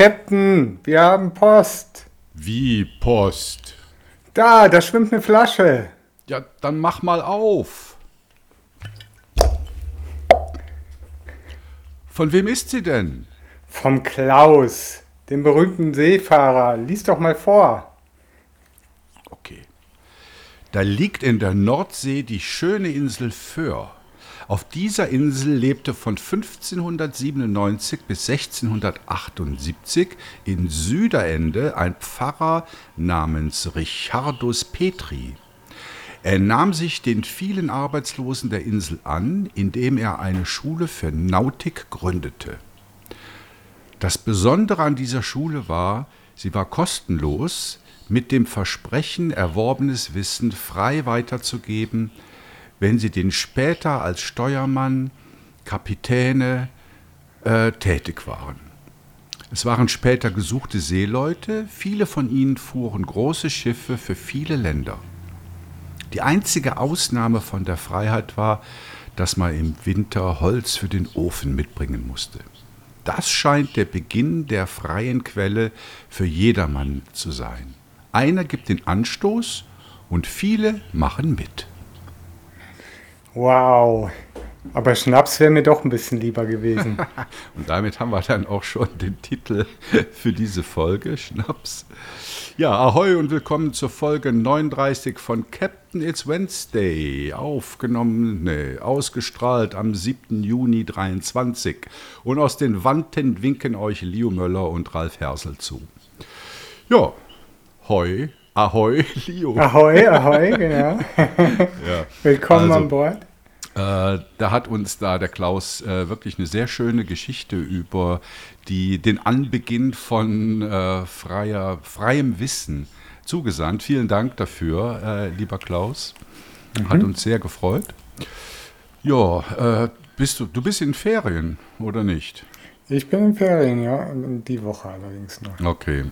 Captain, wir haben Post. Wie Post? Da, da schwimmt eine Flasche. Ja, dann mach mal auf. Von wem ist sie denn? Vom Klaus, dem berühmten Seefahrer. Lies doch mal vor. Okay. Da liegt in der Nordsee die schöne Insel Föhr. Auf dieser Insel lebte von 1597 bis 1678 in Süderende ein Pfarrer namens Richardus Petri. Er nahm sich den vielen Arbeitslosen der Insel an, indem er eine Schule für Nautik gründete. Das Besondere an dieser Schule war, sie war kostenlos, mit dem Versprechen, erworbenes Wissen frei weiterzugeben, wenn sie den später als Steuermann, Kapitäne äh, tätig waren. Es waren später gesuchte Seeleute, viele von ihnen fuhren große Schiffe für viele Länder. Die einzige Ausnahme von der Freiheit war, dass man im Winter Holz für den Ofen mitbringen musste. Das scheint der Beginn der freien Quelle für jedermann zu sein. Einer gibt den Anstoß und viele machen mit. Wow. Aber Schnaps wäre mir doch ein bisschen lieber gewesen. Und damit haben wir dann auch schon den Titel für diese Folge, Schnaps. Ja, ahoi und willkommen zur Folge 39 von Captain It's Wednesday. Aufgenommen, ne, ausgestrahlt am 7. Juni 23. Und aus den Wanten winken euch Leo Möller und Ralf Hersel zu. Ja, hoi, ahoi, Leo. Ahoi, ahoi, genau. Ja. Willkommen Also, an Bord. Äh, da hat uns da der Klaus äh, wirklich eine sehr schöne Geschichte über die, den Anbeginn von äh, freier, freiem Wissen zugesandt. Vielen Dank dafür, äh, lieber Klaus. Hat uns sehr gefreut. Ja, äh, bist du, du bist in Ferien, oder nicht? Ich bin in Ferien, ja. Die Woche allerdings noch. Okay.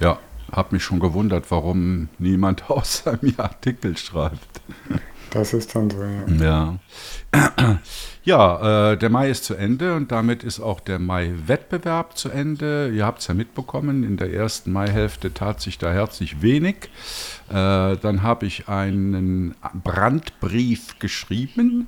Ja, hab mich schon gewundert, warum niemand außer mir Artikel schreibt. Das ist dann so, ja. Ja. Ja, äh, der Mai ist zu Ende und damit ist auch der Mai-Wettbewerb zu Ende. Ihr habt es ja mitbekommen, in der ersten Maihälfte tat sich da herzlich wenig. Äh, dann habe ich einen Brandbrief geschrieben,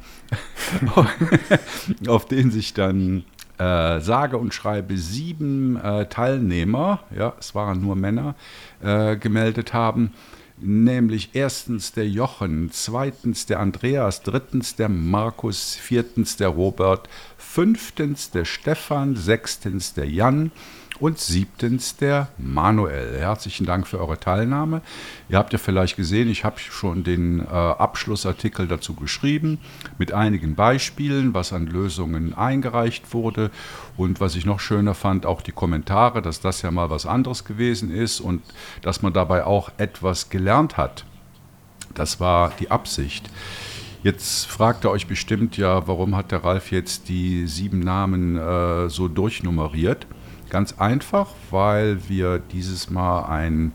auf den sich dann äh, sage und schreibe sieben äh, Teilnehmer, ja, es waren nur Männer, äh, gemeldet haben. Nämlich erstens der Jochen, zweitens der Andreas, drittens der Markus, viertens der Robert, fünftens der Stefan, sechstens der Jan und siebtens der Manuel. Herzlichen Dank für eure Teilnahme. Ihr habt ja vielleicht gesehen, ich habe schon den äh, Abschlussartikel dazu geschrieben mit einigen Beispielen, was an Lösungen eingereicht wurde und was ich noch schöner fand, auch die Kommentare, dass das ja mal was anderes gewesen ist und dass man dabei auch etwas gelernt hat. Das war die Absicht. Jetzt fragt ihr euch bestimmt ja, warum hat der Ralf jetzt die sieben Namen äh, so durchnummeriert? Ganz einfach, weil wir dieses Mal ein,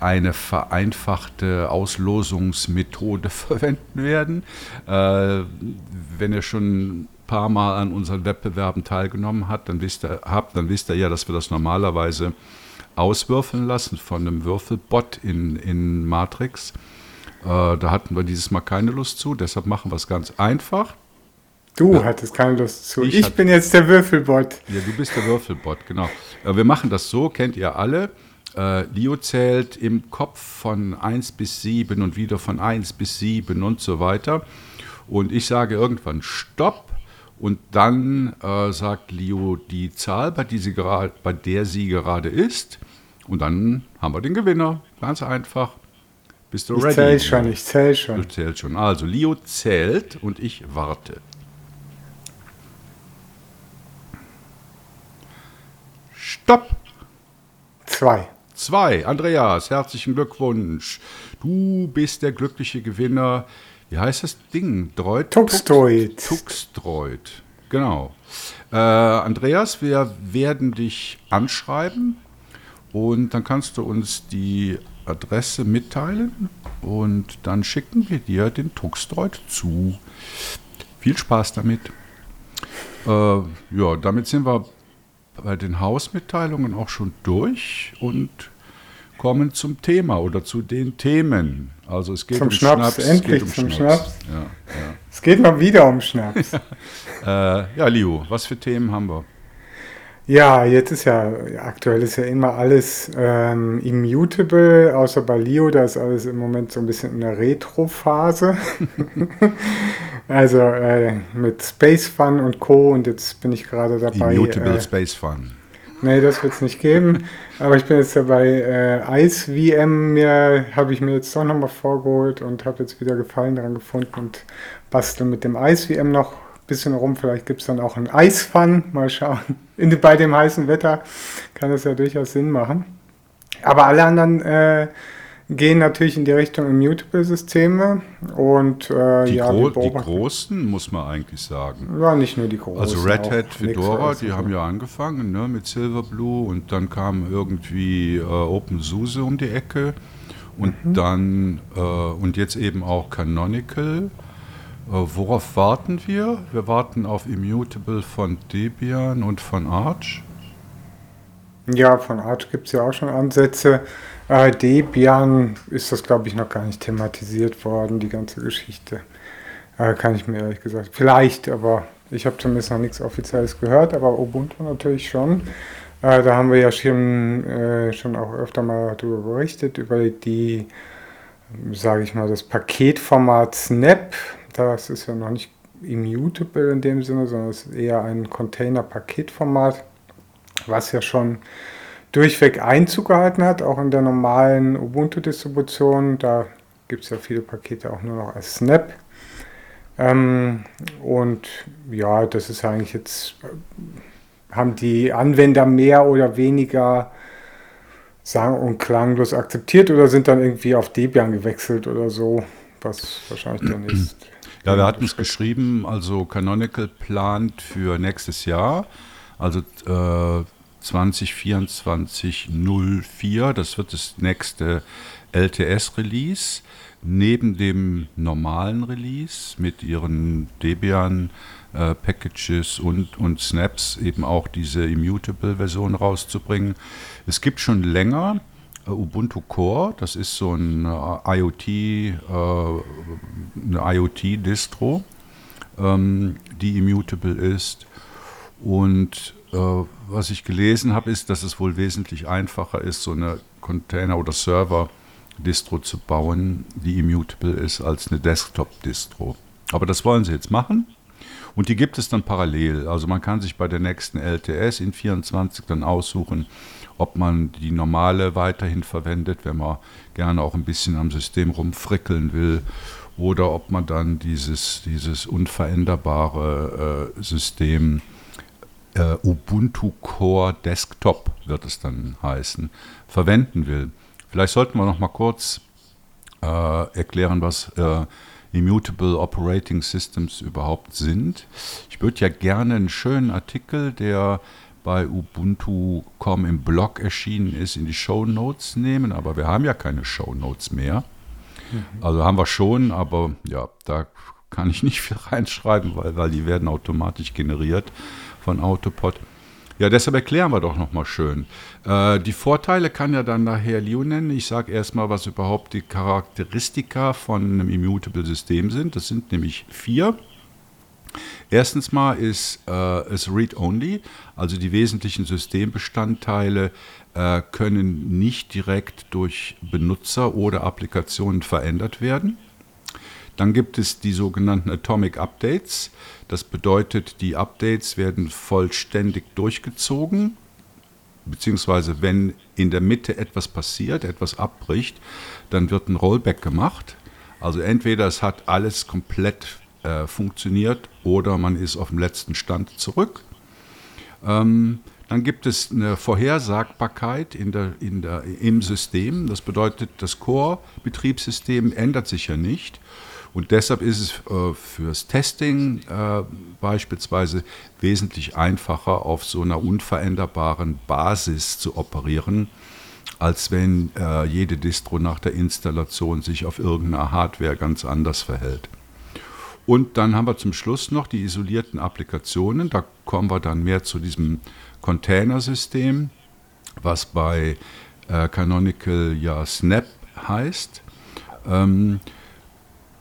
eine vereinfachte Auslosungsmethode verwenden werden. Äh, wenn ihr schon ein paar Mal an unseren Wettbewerben teilgenommen habt, dann wisst ihr, habt, dann wisst ihr ja, dass wir das normalerweise auswürfeln lassen von einem Würfelbot in, in Matrix. Äh, da hatten wir dieses Mal keine Lust zu, deshalb machen wir es ganz einfach. Du hattest keine Lust zu. Ich Ich, bin jetzt der Würfelbot. Ja, du bist der Würfelbot, genau. Äh, Wir machen das so, kennt ihr alle. Äh, Leo zählt im Kopf von 1 bis 7 und wieder von 1 bis 7 und so weiter. Und ich sage irgendwann Stopp und dann äh, sagt Leo die Zahl, bei, die sie gerad, bei der sie gerade ist. Und dann haben wir den Gewinner. Ganz einfach. Bist du Ich ready? zähl schon, ich zähl Du schon. zählst schon. Also, Leo zählt und ich warte. Stopp! Zwei. Zwei. Andreas, herzlichen Glückwunsch. Du bist der glückliche Gewinner. Wie heißt das Ding? Dreut? Tuxdroid. Tuxdroid. Genau. Äh, Andreas, wir werden dich anschreiben und dann kannst du uns die Adresse mitteilen und dann schicken wir dir den Tuxdroid zu. Viel Spaß damit. Äh, ja, damit sind wir bei den Hausmitteilungen auch schon durch und kommen zum Thema oder zu den Themen. Also es geht zum um Schnaps, Schnaps. endlich geht zum um Schnaps. Ja, Es geht mal wieder um Schnaps. ja. Äh, ja, Leo, was für Themen haben wir? Ja, jetzt ist ja, aktuell ist ja immer alles ähm, immutable, außer bei Leo, da ist alles im Moment so ein bisschen in der Retro-Phase. also äh, mit Space Fun und Co. und jetzt bin ich gerade dabei. Immutable äh, Space Fun. Nee, das wird es nicht geben. Aber ich bin jetzt dabei, äh, Ice VM mir habe ich mir jetzt doch nochmal vorgeholt und habe jetzt wieder Gefallen daran gefunden und bastel mit dem Ice VM noch ein bisschen rum. Vielleicht gibt es dann auch einen Ice Fun. Mal schauen. In, bei dem heißen Wetter kann das ja durchaus Sinn machen. Aber alle anderen äh, gehen natürlich in die Richtung Immutable-Systeme und äh, Die, ja, gro die großen, muss man eigentlich sagen. ja, nicht nur die großen. Also Red Hat, Fedora, die haben ja angefangen ne, mit Silverblue und dann kam irgendwie äh, OpenSUSE um die Ecke und Mhm. dann äh, und jetzt eben auch Canonical. Äh, worauf warten wir? Wir warten auf Immutable von Debian und von Arch. Ja, von Arch gibt es ja auch schon Ansätze. Äh, Debian ist das, glaube ich, noch gar nicht thematisiert worden, die ganze Geschichte. Äh, kann ich mir ehrlich gesagt. Vielleicht, aber ich habe zumindest noch nichts Offizielles gehört, aber Ubuntu natürlich schon. Äh, da haben wir ja schon, äh, schon auch öfter mal darüber berichtet, über die, sage ich mal, das Paketformat Snap. Das ist ja noch nicht immutable in dem Sinne, sondern es ist eher ein Container-Paketformat was ja schon durchweg Einzug gehalten hat, auch in der normalen Ubuntu-Distribution. Da gibt es ja viele Pakete auch nur noch als Snap. Ähm, und ja, das ist eigentlich jetzt, äh, haben die Anwender mehr oder weniger sang- und klanglos akzeptiert oder sind dann irgendwie auf Debian gewechselt oder so, was wahrscheinlich dann ist. Ja, wir hatten es geschrieben, also Canonical plant für nächstes Jahr, also äh, 2024 04, das wird das nächste LTS-Release, neben dem normalen Release mit ihren Debian-Packages und, und Snaps eben auch diese Immutable-Version rauszubringen. Es gibt schon länger äh, Ubuntu Core, das ist so ein äh, IoT, äh, eine IoT-Distro, ähm, die immutable ist. Und äh, was ich gelesen habe, ist, dass es wohl wesentlich einfacher ist, so eine Container- oder Server-Distro zu bauen, die immutable ist, als eine Desktop-Distro. Aber das wollen sie jetzt machen. Und die gibt es dann parallel. Also man kann sich bei der nächsten LTS in 24 dann aussuchen, ob man die normale weiterhin verwendet, wenn man gerne auch ein bisschen am System rumfrickeln will, oder ob man dann dieses, dieses unveränderbare äh, System äh, Ubuntu Core Desktop wird es dann heißen, verwenden will. Vielleicht sollten wir noch mal kurz äh, erklären, was äh, Immutable Operating Systems überhaupt sind. Ich würde ja gerne einen schönen Artikel, der bei Ubuntu.com im Blog erschienen ist, in die Show Notes nehmen, aber wir haben ja keine Show Notes mehr. Also haben wir schon, aber ja, da kann ich nicht viel reinschreiben, weil, weil die werden automatisch generiert von Autopod. Ja, deshalb erklären wir doch nochmal schön. Äh, die Vorteile kann ja dann nachher Leo nennen. Ich sage erstmal, was überhaupt die Charakteristika von einem Immutable-System sind. Das sind nämlich vier. Erstens mal ist äh, es Read-Only, also die wesentlichen Systembestandteile äh, können nicht direkt durch Benutzer oder Applikationen verändert werden. Dann gibt es die sogenannten Atomic Updates. Das bedeutet, die Updates werden vollständig durchgezogen, beziehungsweise wenn in der Mitte etwas passiert, etwas abbricht, dann wird ein Rollback gemacht. Also entweder es hat alles komplett äh, funktioniert oder man ist auf dem letzten Stand zurück. Ähm, dann gibt es eine Vorhersagbarkeit in der, in der, im System. Das bedeutet, das Core-Betriebssystem ändert sich ja nicht. Und deshalb ist es äh, fürs Testing äh, beispielsweise wesentlich einfacher, auf so einer unveränderbaren Basis zu operieren, als wenn äh, jede Distro nach der Installation sich auf irgendeiner Hardware ganz anders verhält. Und dann haben wir zum Schluss noch die isolierten Applikationen. Da kommen wir dann mehr zu diesem Containersystem, was bei äh, Canonical ja Snap heißt. Ähm,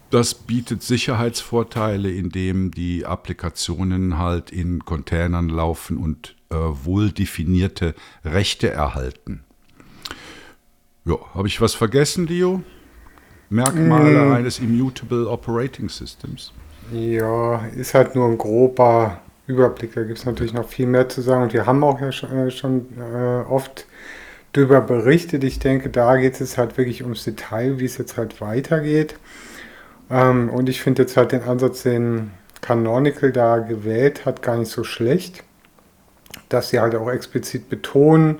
das bietet Sicherheitsvorteile, indem die Applikationen halt in Containern laufen und äh, wohl definierte Rechte erhalten. Ja, habe ich was vergessen, Dio? Merkmale mm. eines Immutable Operating Systems. Ja, ist halt nur ein grober Überblick. Da gibt es natürlich noch viel mehr zu sagen. Und wir haben auch ja schon, äh, schon äh, oft darüber berichtet. Ich denke, da geht es halt wirklich ums Detail, wie es jetzt halt weitergeht. Ähm, und ich finde jetzt halt den Ansatz, den Canonical da gewählt hat, gar nicht so schlecht. Dass sie halt auch explizit betonen,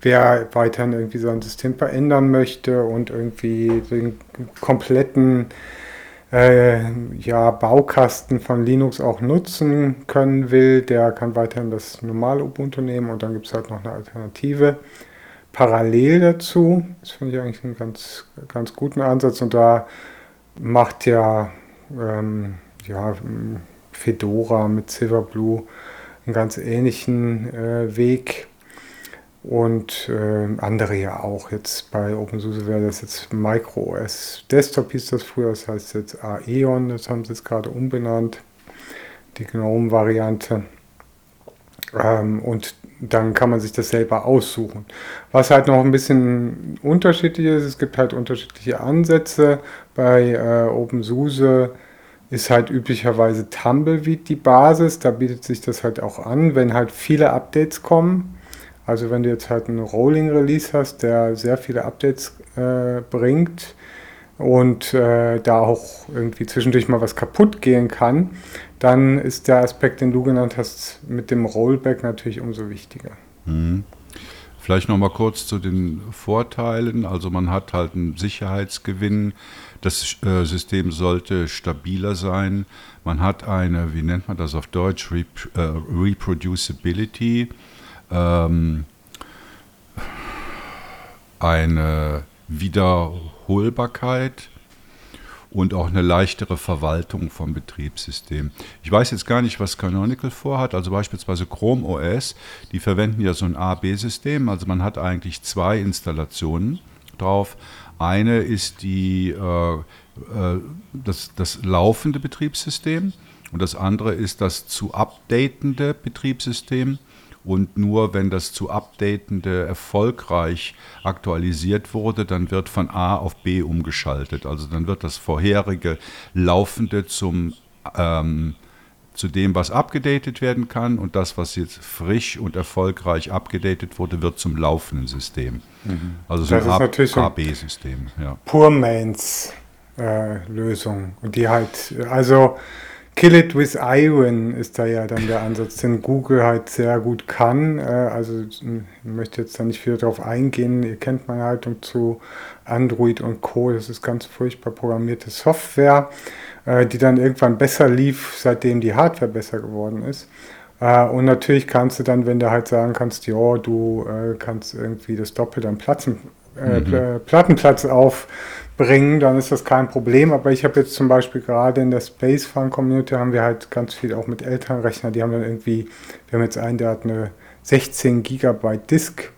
wer weiterhin irgendwie sein System verändern möchte und irgendwie den kompletten äh, ja, Baukasten von Linux auch nutzen können will, der kann weiterhin das normale Ubuntu nehmen und dann gibt es halt noch eine Alternative. Parallel dazu, das finde ich eigentlich einen ganz, ganz guten Ansatz und da macht ja, ähm, ja Fedora mit Silverblue einen ganz ähnlichen äh, Weg und äh, andere ja auch. Jetzt bei OpenSUSE wäre das jetzt MicroOS Desktop hieß das früher, das heißt jetzt Aeon, das haben sie jetzt gerade umbenannt, die GNOME-Variante. Ähm, und dann kann man sich das selber aussuchen. Was halt noch ein bisschen unterschiedlich ist, es gibt halt unterschiedliche Ansätze. Bei äh, OpenSUSE ist halt üblicherweise Tumbleweed die Basis, da bietet sich das halt auch an, wenn halt viele Updates kommen also wenn du jetzt halt einen Rolling Release hast, der sehr viele Updates äh, bringt und äh, da auch irgendwie zwischendurch mal was kaputt gehen kann, dann ist der Aspekt, den du genannt hast, mit dem Rollback natürlich umso wichtiger. Mhm. Vielleicht noch mal kurz zu den Vorteilen. Also man hat halt einen Sicherheitsgewinn. Das äh, System sollte stabiler sein. Man hat eine, wie nennt man das auf Deutsch, Rep äh, Reproducibility ähm, eine Wiederholbarkeit und auch eine leichtere Verwaltung vom Betriebssystem. Ich weiß jetzt gar nicht, was Canonical vorhat, also beispielsweise Chrome OS, die verwenden ja so ein A-B-System, also man hat eigentlich zwei Installationen drauf. Eine ist die, äh, äh, das, das laufende Betriebssystem und das andere ist das zu updatende Betriebssystem und nur wenn das zu updatende erfolgreich aktualisiert wurde, dann wird von A auf B umgeschaltet. Also dann wird das vorherige laufende zum ähm, zu dem, was abgedatet werden kann und das, was jetzt frisch und erfolgreich abgedatet wurde, wird zum laufenden System. Mhm. Also so das ein AB-System. Ja. Pure Mains äh, Lösung. Und die halt, also Kill it with Iron ist da ja dann der Ansatz, den Google halt sehr gut kann. Äh, also ich möchte jetzt da nicht viel darauf eingehen. Ihr kennt meine Haltung zu Android und Co. Das ist ganz furchtbar programmierte Software, äh, die dann irgendwann besser lief, seitdem die Hardware besser geworden ist. Äh, und natürlich kannst du dann, wenn du halt sagen kannst, ja, du kannst irgendwie das Doppel an Platzen, mhm. Plattenplatz auf bringen, dann ist das kein Problem. Aber ich habe jetzt zum Beispiel gerade in der Space Fun Community haben wir halt ganz viel auch mit Elternrechner, die haben dann irgendwie, wir haben jetzt einen, der hat eine 16 Gigabyte Disk.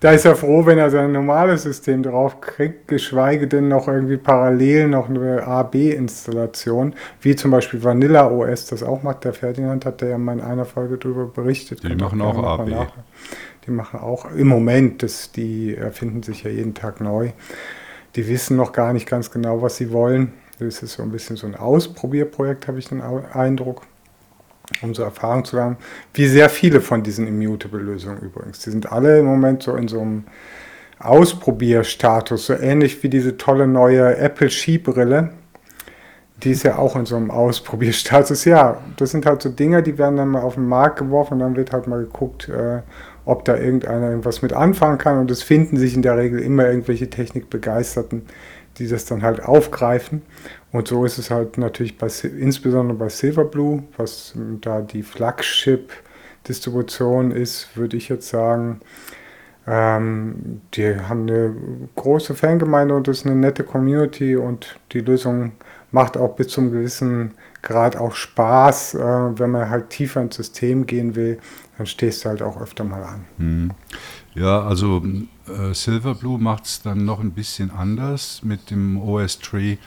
da ist er froh, wenn er sein normales System drauf kriegt, geschweige denn noch irgendwie parallel noch eine AB-Installation, wie zum Beispiel Vanilla OS das auch macht. Der Ferdinand hat ja mal in einer Folge darüber berichtet. Die machen auch AB. Die machen auch im Moment, das, die erfinden sich ja jeden Tag neu. Die wissen noch gar nicht ganz genau, was sie wollen. Das ist so ein bisschen so ein Ausprobierprojekt, habe ich den Eindruck, um so Erfahrung zu haben. Wie sehr viele von diesen Immutable-Lösungen übrigens. Die sind alle im Moment so in so einem Ausprobierstatus, so ähnlich wie diese tolle neue Apple Skibrille. Die ist ja auch in so einem Ausprobierstatus. Ja, das sind halt so Dinge, die werden dann mal auf den Markt geworfen und dann wird halt mal geguckt, äh, ob da irgendeiner irgendwas mit anfangen kann. Und es finden sich in der Regel immer irgendwelche Technikbegeisterten, die das dann halt aufgreifen. Und so ist es halt natürlich bei, insbesondere bei Silverblue, was da die Flagship-Distribution ist, würde ich jetzt sagen. Ähm, die haben eine große Fangemeinde und es ist eine nette Community und die Lösungen macht auch bis zum gewissen Grad auch Spaß. Äh, wenn man halt tiefer ins System gehen will, dann stehst du halt auch öfter mal an. Hm. Ja, also äh, Silverblue macht es dann noch ein bisschen anders mit dem OS-Tree,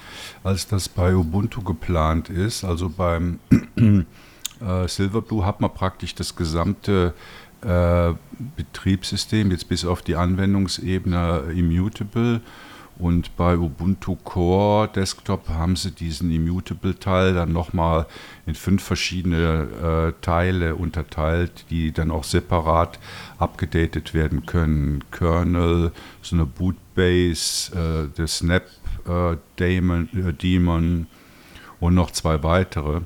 als das bei Ubuntu geplant ist. Also beim äh, Silverblue hat man praktisch das gesamte äh, Betriebssystem, jetzt bis auf die Anwendungsebene immutable und bei Ubuntu Core Desktop haben sie diesen Immutable-Teil dann nochmal in fünf verschiedene äh, Teile unterteilt, die dann auch separat abgedatet werden können. Kernel, so eine Bootbase, äh, der Snap äh, Daemon, äh, und noch zwei weitere.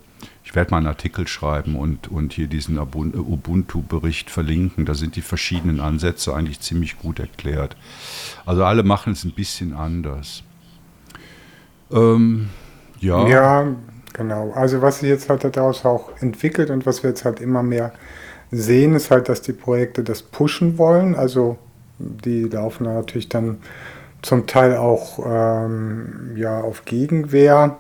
Ich werde mal einen Artikel schreiben und, und hier diesen Ubuntu-Bericht verlinken. Da sind die verschiedenen Ansätze eigentlich ziemlich gut erklärt. Also alle machen es ein bisschen anders. Ähm, ja. Ja, genau. Also was sich jetzt halt daraus auch entwickelt und was wir jetzt halt immer mehr sehen, ist halt, dass die Projekte das pushen wollen. Also die laufen natürlich dann zum Teil auch ähm, ja, auf Gegenwehr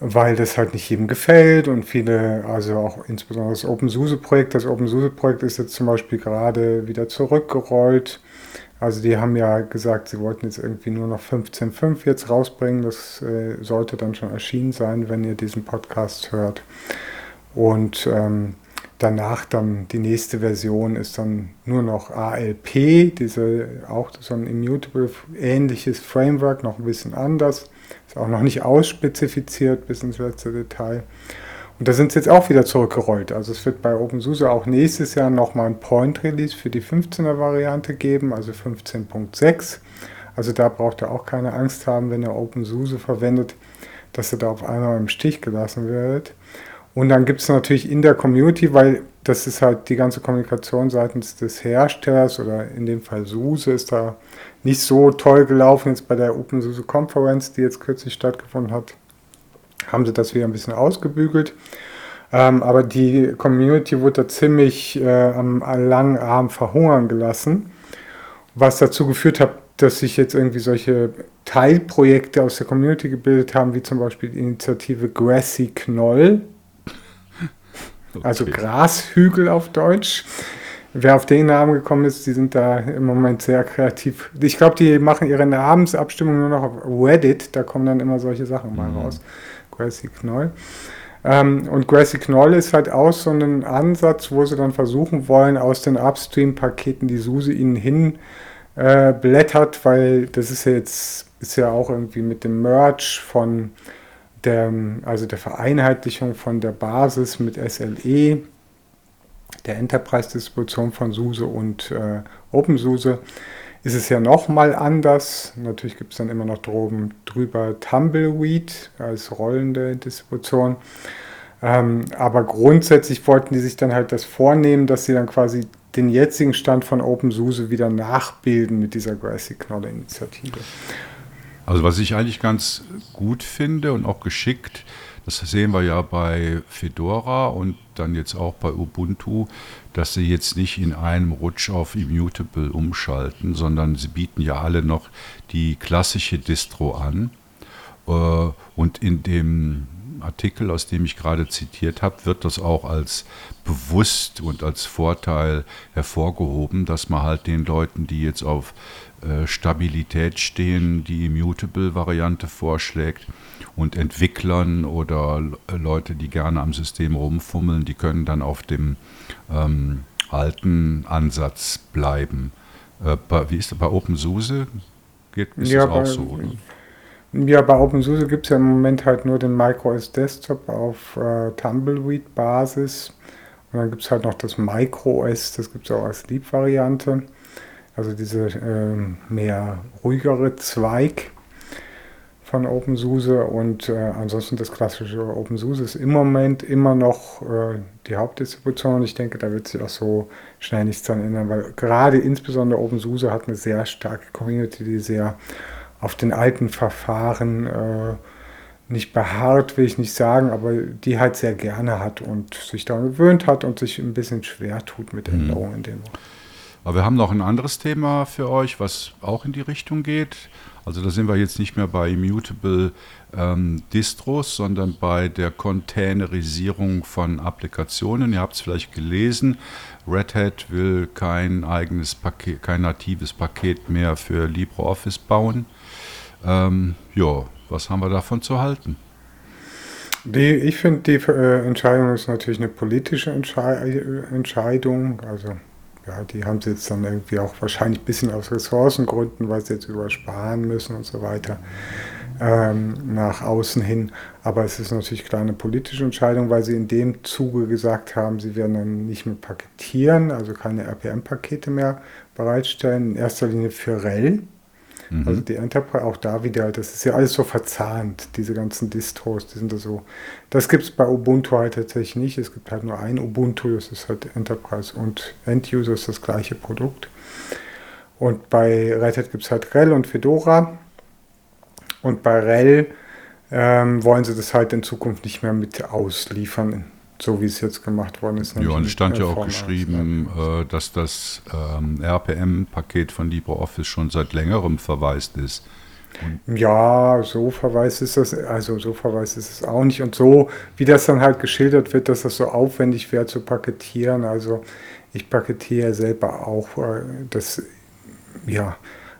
weil das halt nicht jedem gefällt und viele, also auch insbesondere das OpenSUSE-Projekt, das OpenSUSE-Projekt ist jetzt zum Beispiel gerade wieder zurückgerollt. Also die haben ja gesagt, sie wollten jetzt irgendwie nur noch 15.5 jetzt rausbringen. Das äh, sollte dann schon erschienen sein, wenn ihr diesen Podcast hört. Und ähm, danach dann die nächste Version ist dann nur noch ALP, diese auch so ein immutable ähnliches Framework, noch ein bisschen anders. Ist auch noch nicht ausspezifiziert bis ins letzte Detail. Und da sind sie jetzt auch wieder zurückgerollt. Also es wird bei OpenSUSE auch nächstes Jahr nochmal ein Point-Release für die 15er Variante geben, also 15.6. Also da braucht ihr auch keine Angst haben, wenn ihr OpenSUSE verwendet, dass ihr da auf einmal im Stich gelassen werdet. Und dann gibt es natürlich in der Community, weil das ist halt die ganze Kommunikation seitens des Herstellers oder in dem Fall SUSE ist da nicht so toll gelaufen jetzt bei der OpenSUSE Conference, die jetzt kürzlich stattgefunden hat. Haben sie das wieder ein bisschen ausgebügelt. Ähm, aber die Community wurde da ziemlich äh, am langen Arm verhungern gelassen, was dazu geführt hat, dass sich jetzt irgendwie solche Teilprojekte aus der Community gebildet haben, wie zum Beispiel die Initiative Grassy Knoll, also Grashügel auf Deutsch. Wer auf den Namen gekommen ist, die sind da im Moment sehr kreativ. Ich glaube, die machen ihre Namensabstimmung nur noch auf Reddit. Da kommen dann immer solche Sachen mal mhm. raus. Grassy Knoll. Ähm, und Grassy Knoll ist halt auch so ein Ansatz, wo sie dann versuchen wollen, aus den Upstream-Paketen, die SUSE ihnen hin äh, blättert, weil das ist ja jetzt ist ja auch irgendwie mit dem Merge von der, also der Vereinheitlichung von der Basis mit SLE, der Enterprise-Distribution von SUSE und äh, OpenSUSE, ist es ja nochmal anders. Natürlich gibt es dann immer noch droben drüber Tumbleweed als rollende Distribution. Ähm, aber grundsätzlich wollten die sich dann halt das vornehmen, dass sie dann quasi den jetzigen Stand von OpenSUSE wieder nachbilden mit dieser Grassy Knoll Initiative. Also was ich eigentlich ganz gut finde und auch geschickt, das sehen wir ja bei Fedora und dann jetzt auch bei Ubuntu, dass sie jetzt nicht in einem Rutsch auf Immutable umschalten, sondern sie bieten ja alle noch die klassische Distro an. Äh, und in dem Artikel, aus dem ich gerade zitiert habe, wird das auch als bewusst und als Vorteil hervorgehoben, dass man halt den Leuten, die jetzt auf äh, Stabilität stehen, die Immutable-Variante vorschlägt. Und Entwicklern oder Leute, die gerne am System rumfummeln, die können dann auf dem ähm, alten Ansatz bleiben. Äh, bei, wie ist das bei OpenSUSE? Geht, ist ja, das auch bei, so? Oder? Ja, bei OpenSUSE gibt es ja im Moment halt nur den MicroOS Desktop auf äh, Tumbleweed-Basis. Und dann gibt es halt noch das MicroOS, das gibt es auch als Leap-Variante also diese äh, mehr ruhigere Zweig von OpenSUSE und äh, ansonsten das klassische OpenSUSE ist im Moment immer noch äh, die Hauptdistribution. Und ich denke, da wird sich auch so schnell nichts dran ändern, weil gerade insbesondere OpenSUSE hat eine sehr starke Community, die sehr auf den alten Verfahren äh, nicht beharrt, will ich nicht sagen, aber die halt sehr gerne hat und sich daran gewöhnt hat und sich ein bisschen schwer tut mit mhm. Änderungen in dem. Aber wir haben noch ein anderes Thema für euch, was auch in die Richtung geht. Also da sind wir jetzt nicht mehr bei Immutable ähm, Distros, sondern bei der Containerisierung von Applikationen. Ihr habt es vielleicht gelesen, Red Hat will kein eigenes Paket, kein natives Paket mehr für LibreOffice bauen. Ähm, ja, was haben wir davon zu halten? Die, ich finde, die äh, Entscheidung ist natürlich eine politische Entschei Entscheidung. Also, ja, die haben sie jetzt dann irgendwie auch wahrscheinlich ein bisschen aus Ressourcengründen, weil sie jetzt übersparen müssen und so weiter, ähm, nach außen hin. Aber es ist natürlich klar eine politische Entscheidung, weil sie in dem Zuge gesagt haben, sie werden dann nicht mehr paketieren, also keine RPM-Pakete mehr bereitstellen, in erster Linie für REL. Mhm. Also die Enterprise, auch da wieder, das ist ja alles so verzahnt, diese ganzen Distros, die sind da so. Das gibt es bei Ubuntu halt tatsächlich nicht. Es gibt halt nur ein Ubuntu, das ist halt Enterprise und End-User ist das gleiche Produkt. Und bei Red Hat gibt es halt RHEL und Fedora. Und bei RHEL ähm, wollen sie das halt in Zukunft nicht mehr mit ausliefern so wie es jetzt gemacht worden ist. Ja, und es stand ja auch geschrieben, äh, dass das ähm, RPM-Paket von LibreOffice schon seit längerem verwaist ist. Und ja, so verweist ist das, also so verweist ist es auch nicht. Und so, wie das dann halt geschildert wird, dass das so aufwendig wäre zu paketieren. Also ich paketiere selber auch äh, das, ja,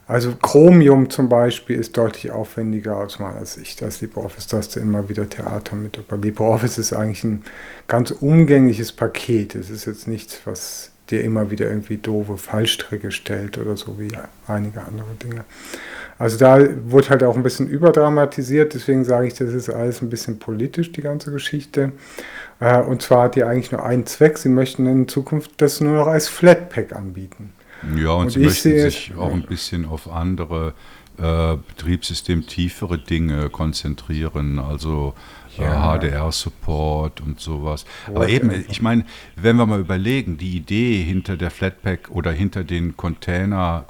also Chromium zum Beispiel ist deutlich aufwendiger aus meiner Sicht als LibreOffice. Da hast du immer wieder Theater mit. Aber LibreOffice ist eigentlich ein ganz umgängliches Paket. Es ist jetzt nichts, was dir immer wieder irgendwie doofe Fallstricke stellt oder so wie einige andere Dinge. Also da wurde halt auch ein bisschen überdramatisiert, deswegen sage ich, das ist alles ein bisschen politisch, die ganze Geschichte. Äh, und zwar hat die eigentlich nur einen Zweck, sie möchten in Zukunft das nur noch als Flatpak anbieten. Ja, und, und sie möchten sich auch ein bisschen auf andere äh, betriebssystemtiefere Dinge konzentrieren, also äh, ja. äh, HDR-Support und sowas. Aber eben, ich meine, wenn wir mal überlegen, die Idee hinter der Flatpak oder hinter den Container,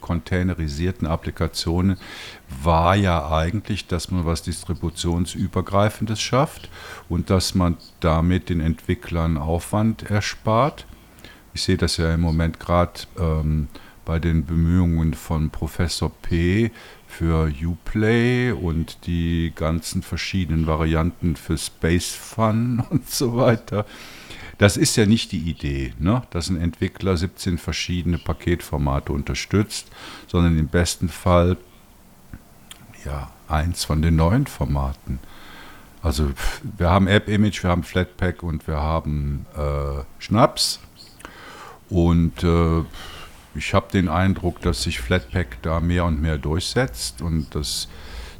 containerisierten Applikationen war ja eigentlich, dass man was Distributionsübergreifendes schafft und dass man damit den Entwicklern Aufwand erspart ich sehe das ja im Moment gerade ähm, bei den Bemühungen von Professor P für Uplay und die ganzen verschiedenen Varianten für Space Fun und so weiter. Das ist ja nicht die Idee, ne? dass ein Entwickler 17 verschiedene Paketformate unterstützt, sondern im besten Fall ja, eins von den neuen Formaten. Also wir haben App Image, wir haben Flatpak und wir haben äh, Schnaps und äh, ich habe den Eindruck, dass sich Flatpak da mehr und mehr durchsetzt und dass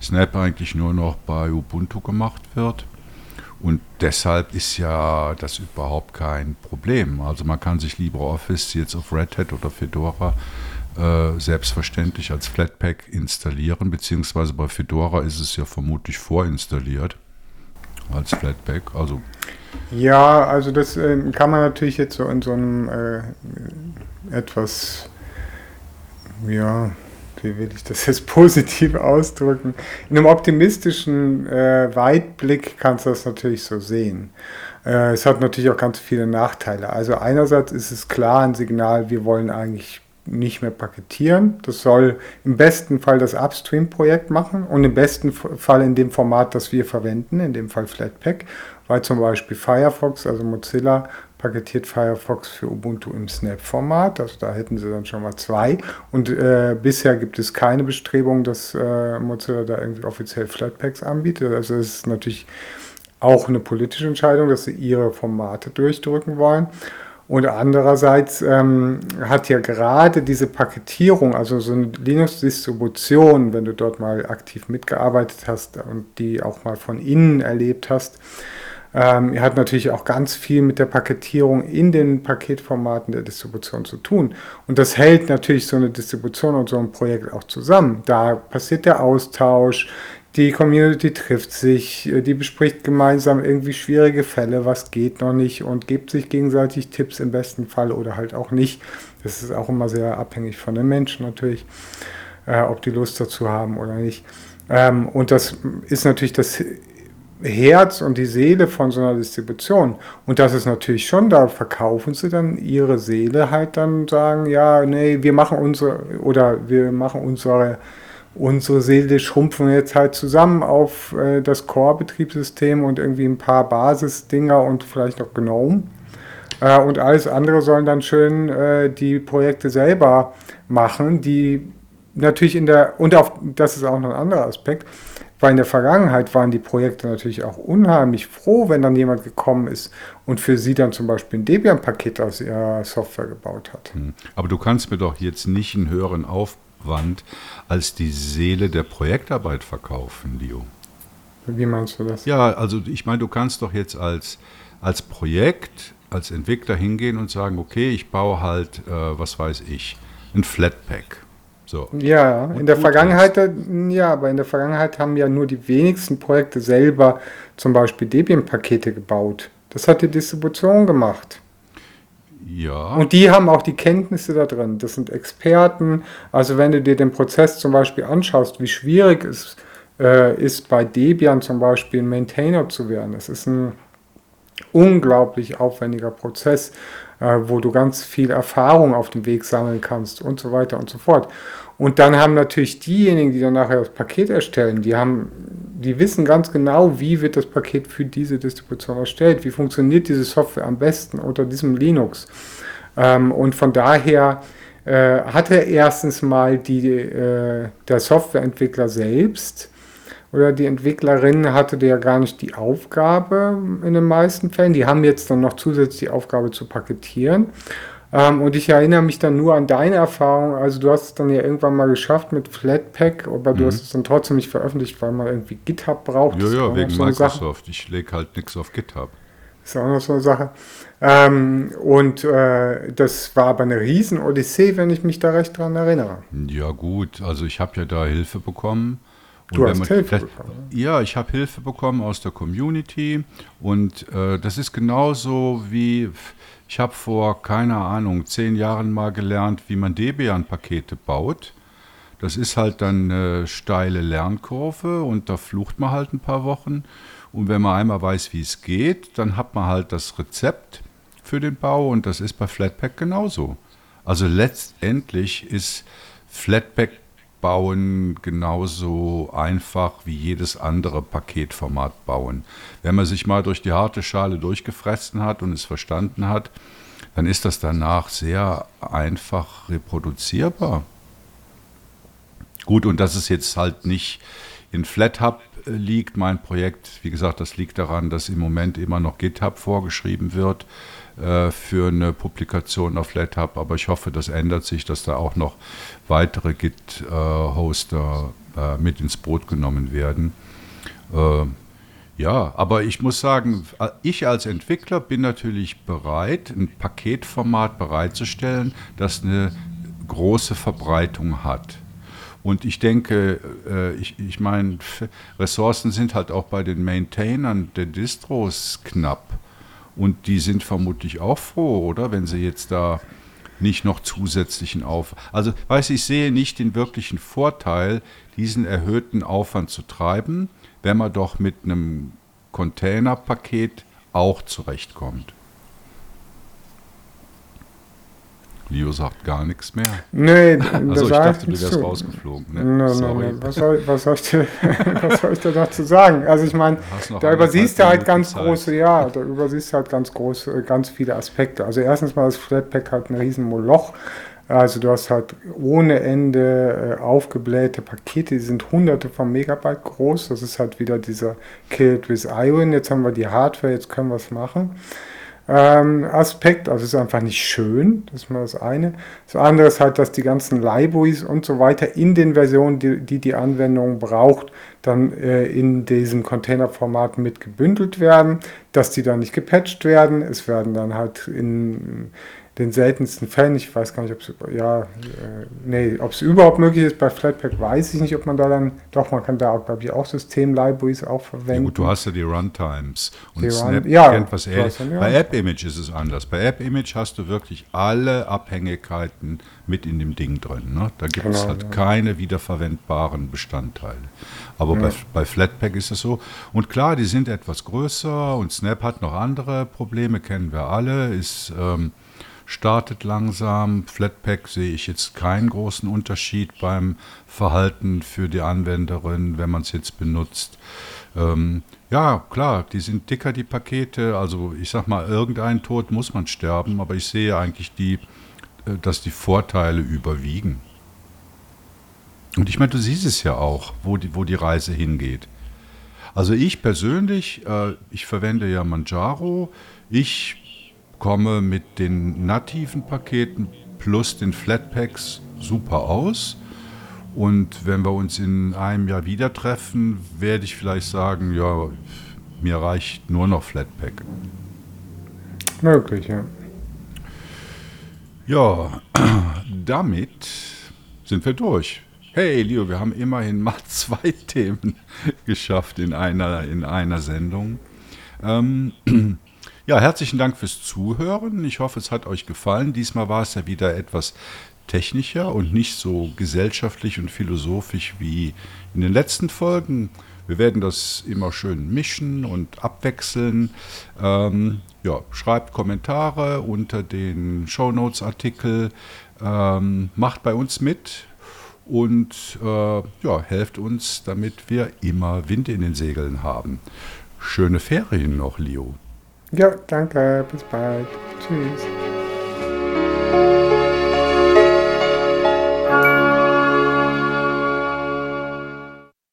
Snap eigentlich nur noch bei Ubuntu gemacht wird. Und deshalb ist ja das überhaupt kein Problem. Also man kann sich LibreOffice jetzt auf Red Hat oder Fedora äh, selbstverständlich als Flatpak installieren, beziehungsweise bei Fedora ist es ja vermutlich vorinstalliert als Flatpak. Also ja, also das äh, kann man natürlich jetzt so in so einem äh, etwas, ja, wie will ich das jetzt positiv ausdrücken? In einem optimistischen äh, Weitblick kannst du das natürlich so sehen. Äh, es hat natürlich auch ganz viele Nachteile. Also einerseits ist es klar ein Signal, wir wollen eigentlich nicht mehr paketieren. Das soll im besten Fall das Upstream-Projekt machen und im besten Fall in dem Format, das wir verwenden, in dem Fall Flatpak, weil zum Beispiel Firefox, also Mozilla, paketiert Firefox für Ubuntu im Snap-Format. Also da hätten sie dann schon mal zwei. Und äh, bisher gibt es keine Bestrebung, dass äh, Mozilla da irgendwie offiziell Flatpaks anbietet. Also es ist natürlich auch eine politische Entscheidung, dass sie ihre Formate durchdrücken wollen. Und andererseits ähm, hat ja gerade diese Paketierung, also so eine Linux-Distribution, wenn du dort mal aktiv mitgearbeitet hast und die auch mal von innen erlebt hast, ähm, hat natürlich auch ganz viel mit der Paketierung in den Paketformaten der Distribution zu tun. Und das hält natürlich so eine Distribution und so ein Projekt auch zusammen. Da passiert der Austausch, die Community trifft sich, äh, die bespricht gemeinsam irgendwie schwierige Fälle, was geht noch nicht und gibt sich gegenseitig Tipps im besten Fall oder halt auch nicht. Das ist auch immer sehr abhängig von den Menschen natürlich, äh, ob die Lust dazu haben oder nicht. Ähm, und das ist natürlich das Herz und die Seele von so einer Distribution. Und das ist natürlich schon, da verkaufen sie dann ihre Seele halt dann sagen, ja, nee, wir machen unsere, oder wir machen unsere, unsere Seele schrumpfen jetzt halt zusammen auf äh, das Core-Betriebssystem und irgendwie ein paar Basisdinger und vielleicht noch GNOME. Äh, und alles andere sollen dann schön äh, die Projekte selber machen, die natürlich in der, und auf, das ist auch noch ein anderer Aspekt, weil in der Vergangenheit waren die Projekte natürlich auch unheimlich froh, wenn dann jemand gekommen ist und für sie dann zum Beispiel ein Debian-Paket aus ihrer Software gebaut hat. Hm. Aber du kannst mir doch jetzt nicht einen höheren Aufwand als die Seele der Projektarbeit verkaufen, Leo. Wie meinst du das? Ja, also ich meine, du kannst doch jetzt als, als Projekt, als Entwickler hingehen und sagen, okay, ich baue halt, äh, was weiß ich, ein Flatpak so. Ja, in der Vergangenheit, hast. ja, aber in der Vergangenheit haben ja nur die wenigsten Projekte selber zum Beispiel Debian-Pakete gebaut. Das hat die Distribution gemacht. Ja. Und die haben auch die Kenntnisse da drin. Das sind Experten. Also wenn du dir den Prozess zum Beispiel anschaust, wie schwierig es äh, ist, bei Debian zum Beispiel ein Maintainer zu werden. Das ist ein unglaublich aufwendiger Prozess äh, wo du ganz viel Erfahrung auf dem Weg sammeln kannst und so weiter und so fort. Und dann haben natürlich diejenigen, die dann nachher das Paket erstellen, die haben, die wissen ganz genau, wie wird das Paket für diese Distribution erstellt, wie funktioniert diese Software am besten unter diesem Linux. Ähm, und von daher äh, hat er erstens mal die, äh, der Softwareentwickler selbst oder die Entwicklerin hatte ja gar nicht die Aufgabe in den meisten Fällen. Die haben jetzt dann noch zusätzlich die Aufgabe zu paketieren. Ähm, und ich erinnere mich dann nur an deine Erfahrung. Also du hast es dann ja irgendwann mal geschafft mit Flatpak, aber mhm. du hast es dann trotzdem nicht veröffentlicht, weil man irgendwie GitHub braucht. Ja, ja, wegen so Microsoft. Ich lege halt nichts auf GitHub. Das ist auch noch so eine Sache. Ähm, und äh, das war aber eine riesen Odyssee, wenn ich mich da recht dran erinnere. Ja gut, also ich habe ja da Hilfe bekommen. Und du hast man, Hilfe bekommen? Ja, ich habe Hilfe bekommen aus der Community und äh, das ist genauso wie, ich habe vor, keine Ahnung, zehn Jahren mal gelernt, wie man Debian-Pakete baut. Das ist halt dann eine steile Lernkurve und da flucht man halt ein paar Wochen. Und wenn man einmal weiß, wie es geht, dann hat man halt das Rezept für den Bau und das ist bei Flatpak genauso. Also letztendlich ist Flatpak bauen genauso einfach wie jedes andere Paketformat bauen. Wenn man sich mal durch die harte Schale durchgefressen hat und es verstanden hat, dann ist das danach sehr einfach reproduzierbar. Gut, und dass es jetzt halt nicht in FlatHub äh, liegt, mein Projekt, wie gesagt, das liegt daran, dass im Moment immer noch GitHub vorgeschrieben wird äh, für eine Publikation auf FlatHub, aber ich hoffe, das ändert sich, dass da auch noch weitere Git-Hoster äh, mit ins Boot genommen werden. Äh, ja, aber ich muss sagen, ich als Entwickler bin natürlich bereit, ein Paketformat bereitzustellen, das eine große Verbreitung hat. Und ich denke, ich, ich meine, Ressourcen sind halt auch bei den Maintainern der Distros knapp. Und die sind vermutlich auch froh, oder? Wenn sie jetzt da nicht noch zusätzlichen Aufwand. Also, weiß ich sehe nicht den wirklichen Vorteil, diesen erhöhten Aufwand zu treiben, wenn man doch mit einem Containerpaket auch zurechtkommt. Leo sagt gar nichts mehr. Nee, also ich dachte, du wärst zu. rausgeflogen. Ne? No, no, no. Was, soll, was, soll ich dir, was soll ich dir dazu sagen? Also ich meine, da übersiehst du halt ganz Zeit. große, ja, da übersiehst du halt ganz große, ganz viele Aspekte. Also erstens mal das Flatpak halt ein riesen Moloch. Also du hast halt ohne Ende äh, aufgeblähte Pakete, die sind hunderte von Megabyte groß. Das ist halt wieder dieser Kill with Iron. Jetzt haben wir die Hardware, jetzt können wir es machen ähm, Aspekt. Also es ist einfach nicht schön, das ist mal das eine. Das andere ist halt, dass die ganzen Libraries und so weiter in den Versionen, die die, die Anwendung braucht, dann äh, in diesem Containerformat mit gebündelt werden, dass die dann nicht gepatcht werden. Es werden dann halt in den seltensten Fällen, ich weiß gar nicht, ob es ja, äh, nee, ob es überhaupt möglich ist, bei Flatpak weiß ich nicht, ob man da dann, doch, man kann da auch, glaube ich, auch System-Libraries auch verwenden. Ja gut, du hast ja die Runtimes und die Snap Run ja, kennt was ähnliches. Bei AppImage ist es anders. Bei AppImage hast du wirklich alle Abhängigkeiten mit in dem Ding drin. Ne? Da gibt es genau, halt ja. keine wiederverwendbaren Bestandteile. Aber ja. bei, bei Flatpak ist es so. Und klar, die sind etwas größer und Snap hat noch andere Probleme, kennen wir alle, ist... Ähm, startet langsam. Flatpak sehe ich jetzt keinen großen Unterschied beim Verhalten für die Anwenderin, wenn man es jetzt benutzt. Ähm, ja, klar, die sind dicker, die Pakete. Also ich sag mal, irgendein Tod muss man sterben, aber ich sehe eigentlich die, äh, dass die Vorteile überwiegen. Und ich meine, du siehst es ja auch, wo die, wo die Reise hingeht. Also ich persönlich, äh, ich verwende ja Manjaro. Ich komme mit den nativen Paketen plus den Flatpaks super aus. Und wenn wir uns in einem Jahr wieder treffen, werde ich vielleicht sagen, ja, mir reicht nur noch Flatpak. Möglich, ja. Ja, damit sind wir durch. Hey Leo, wir haben immerhin mal zwei Themen geschafft in einer, in einer Sendung. Ähm, ja, herzlichen Dank fürs Zuhören. Ich hoffe, es hat euch gefallen. Diesmal war es ja wieder etwas technischer und nicht so gesellschaftlich und philosophisch wie in den letzten Folgen. Wir werden das immer schön mischen und abwechseln. Ähm, ja, schreibt Kommentare unter den Shownotes-Artikel. Ähm, macht bei uns mit und äh, ja, helft uns, damit wir immer Wind in den Segeln haben. Schöne Ferien noch, Leo. Ja, danke. Bis bald. Tschüss.